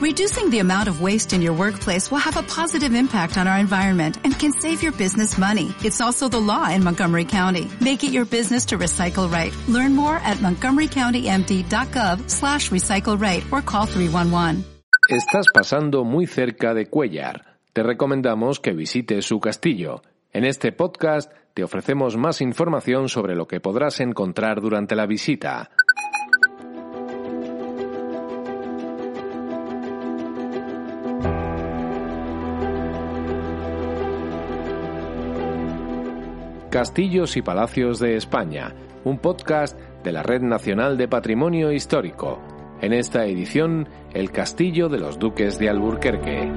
Reducing the amount of waste in your workplace will have a positive impact on our environment and can save your business money. It's also the law in Montgomery County. Make it your business to recycle right. Learn more at montgomerycountymd.gov slash recycle right or call 311. Estás pasando muy cerca de Cuellar. Te recomendamos que visites su castillo. En este podcast te ofrecemos más información sobre lo que podrás encontrar durante la visita. Castillos y Palacios de España, un podcast de la Red Nacional de Patrimonio Histórico. En esta edición, el Castillo de los Duques de Alburquerque.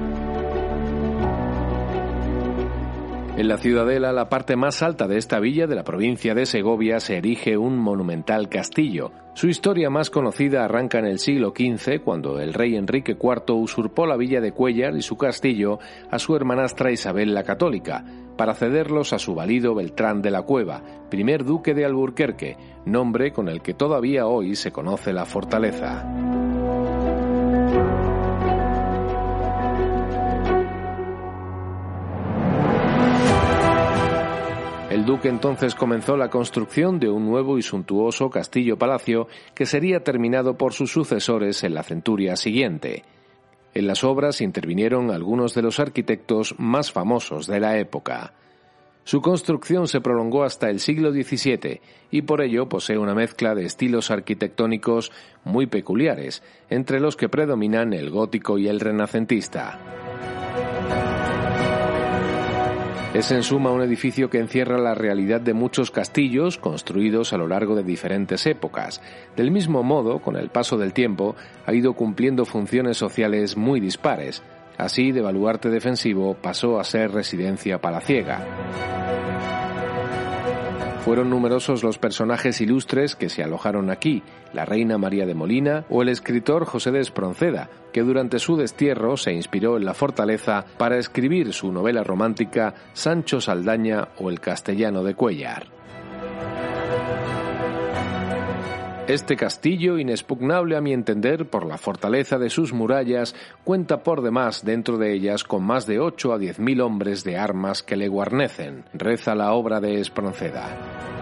En la ciudadela, la parte más alta de esta villa de la provincia de Segovia, se erige un monumental castillo. Su historia más conocida arranca en el siglo XV, cuando el rey Enrique IV usurpó la villa de Cuellar y su castillo a su hermanastra Isabel la Católica, para cederlos a su valido Beltrán de la Cueva, primer duque de Alburquerque, nombre con el que todavía hoy se conoce la fortaleza. El duque entonces comenzó la construcción de un nuevo y suntuoso castillo-palacio que sería terminado por sus sucesores en la centuria siguiente. En las obras intervinieron algunos de los arquitectos más famosos de la época. Su construcción se prolongó hasta el siglo XVII y por ello posee una mezcla de estilos arquitectónicos muy peculiares, entre los que predominan el gótico y el renacentista. Es en suma un edificio que encierra la realidad de muchos castillos construidos a lo largo de diferentes épocas. Del mismo modo, con el paso del tiempo, ha ido cumpliendo funciones sociales muy dispares. Así, de baluarte defensivo pasó a ser residencia palaciega. Fueron numerosos los personajes ilustres que se alojaron aquí, la reina María de Molina o el escritor José de Espronceda, que durante su destierro se inspiró en la fortaleza para escribir su novela romántica Sancho Saldaña o El castellano de Cuellar. Este castillo, inexpugnable a mi entender por la fortaleza de sus murallas, cuenta por demás dentro de ellas con más de ocho a diez mil hombres de armas que le guarnecen, reza la obra de Espronceda.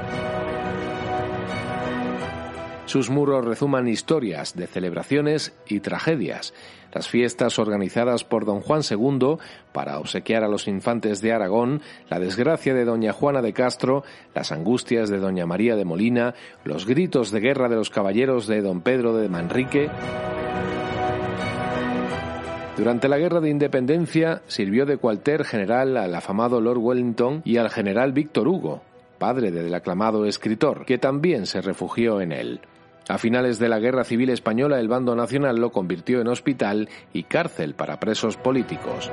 Sus muros rezuman historias de celebraciones y tragedias. Las fiestas organizadas por don Juan II para obsequiar a los infantes de Aragón, la desgracia de doña Juana de Castro, las angustias de doña María de Molina, los gritos de guerra de los caballeros de don Pedro de Manrique. Durante la Guerra de Independencia sirvió de cualter general al afamado Lord Wellington y al general Víctor Hugo, padre del aclamado escritor, que también se refugió en él. A finales de la Guerra Civil Española el bando nacional lo convirtió en hospital y cárcel para presos políticos.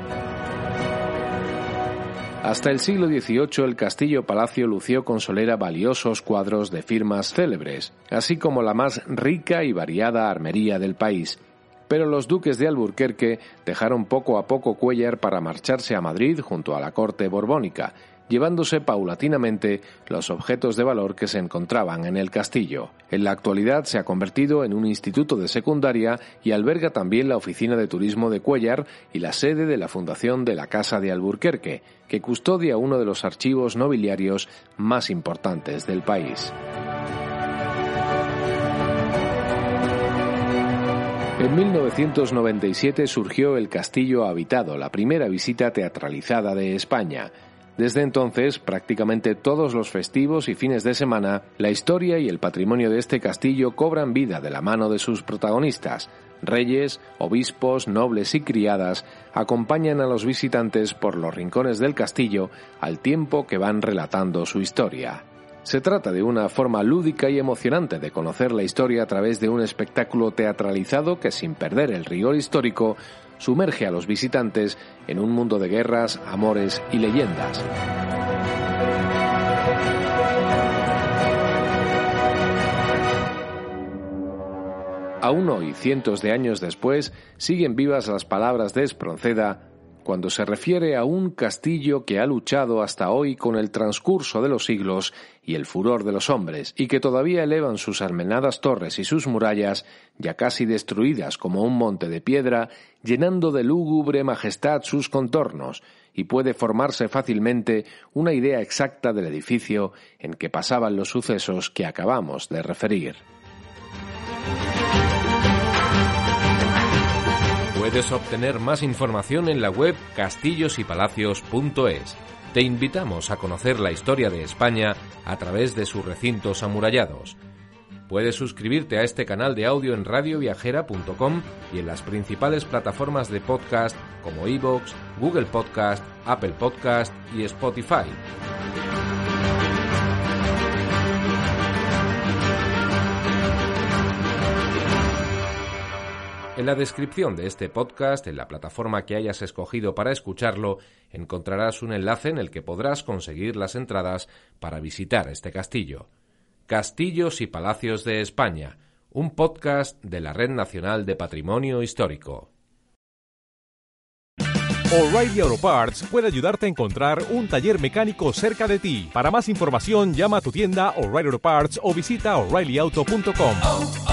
Hasta el siglo XVIII el castillo palacio lució con solera valiosos cuadros de firmas célebres, así como la más rica y variada armería del país. Pero los duques de Alburquerque dejaron poco a poco Cuellar para marcharse a Madrid junto a la corte borbónica, llevándose paulatinamente los objetos de valor que se encontraban en el castillo. En la actualidad se ha convertido en un instituto de secundaria y alberga también la oficina de turismo de Cuellar y la sede de la Fundación de la Casa de Alburquerque, que custodia uno de los archivos nobiliarios más importantes del país. En 1997 surgió El Castillo Habitado, la primera visita teatralizada de España. Desde entonces, prácticamente todos los festivos y fines de semana, la historia y el patrimonio de este castillo cobran vida de la mano de sus protagonistas. Reyes, obispos, nobles y criadas acompañan a los visitantes por los rincones del castillo al tiempo que van relatando su historia. Se trata de una forma lúdica y emocionante de conocer la historia a través de un espectáculo teatralizado que, sin perder el rigor histórico, sumerge a los visitantes en un mundo de guerras, amores y leyendas. Aún hoy, cientos de años después, siguen vivas las palabras de Espronceda, cuando se refiere a un castillo que ha luchado hasta hoy con el transcurso de los siglos y el furor de los hombres, y que todavía elevan sus armenadas torres y sus murallas, ya casi destruidas como un monte de piedra, llenando de lúgubre majestad sus contornos, y puede formarse fácilmente una idea exacta del edificio en que pasaban los sucesos que acabamos de referir. Puedes obtener más información en la web castillosypalacios.es. Te invitamos a conocer la historia de España a través de sus recintos amurallados. Puedes suscribirte a este canal de audio en radioviajera.com y en las principales plataformas de podcast como iVoox, Google Podcast, Apple Podcast y Spotify. En la descripción de este podcast, en la plataforma que hayas escogido para escucharlo, encontrarás un enlace en el que podrás conseguir las entradas para visitar este castillo. Castillos y Palacios de España, un podcast de la Red Nacional de Patrimonio Histórico. O'Reilly Auto Parts puede ayudarte a encontrar un taller mecánico cerca de ti. Para más información, llama a tu tienda O'Reilly Auto Parts o visita oreillyauto.com.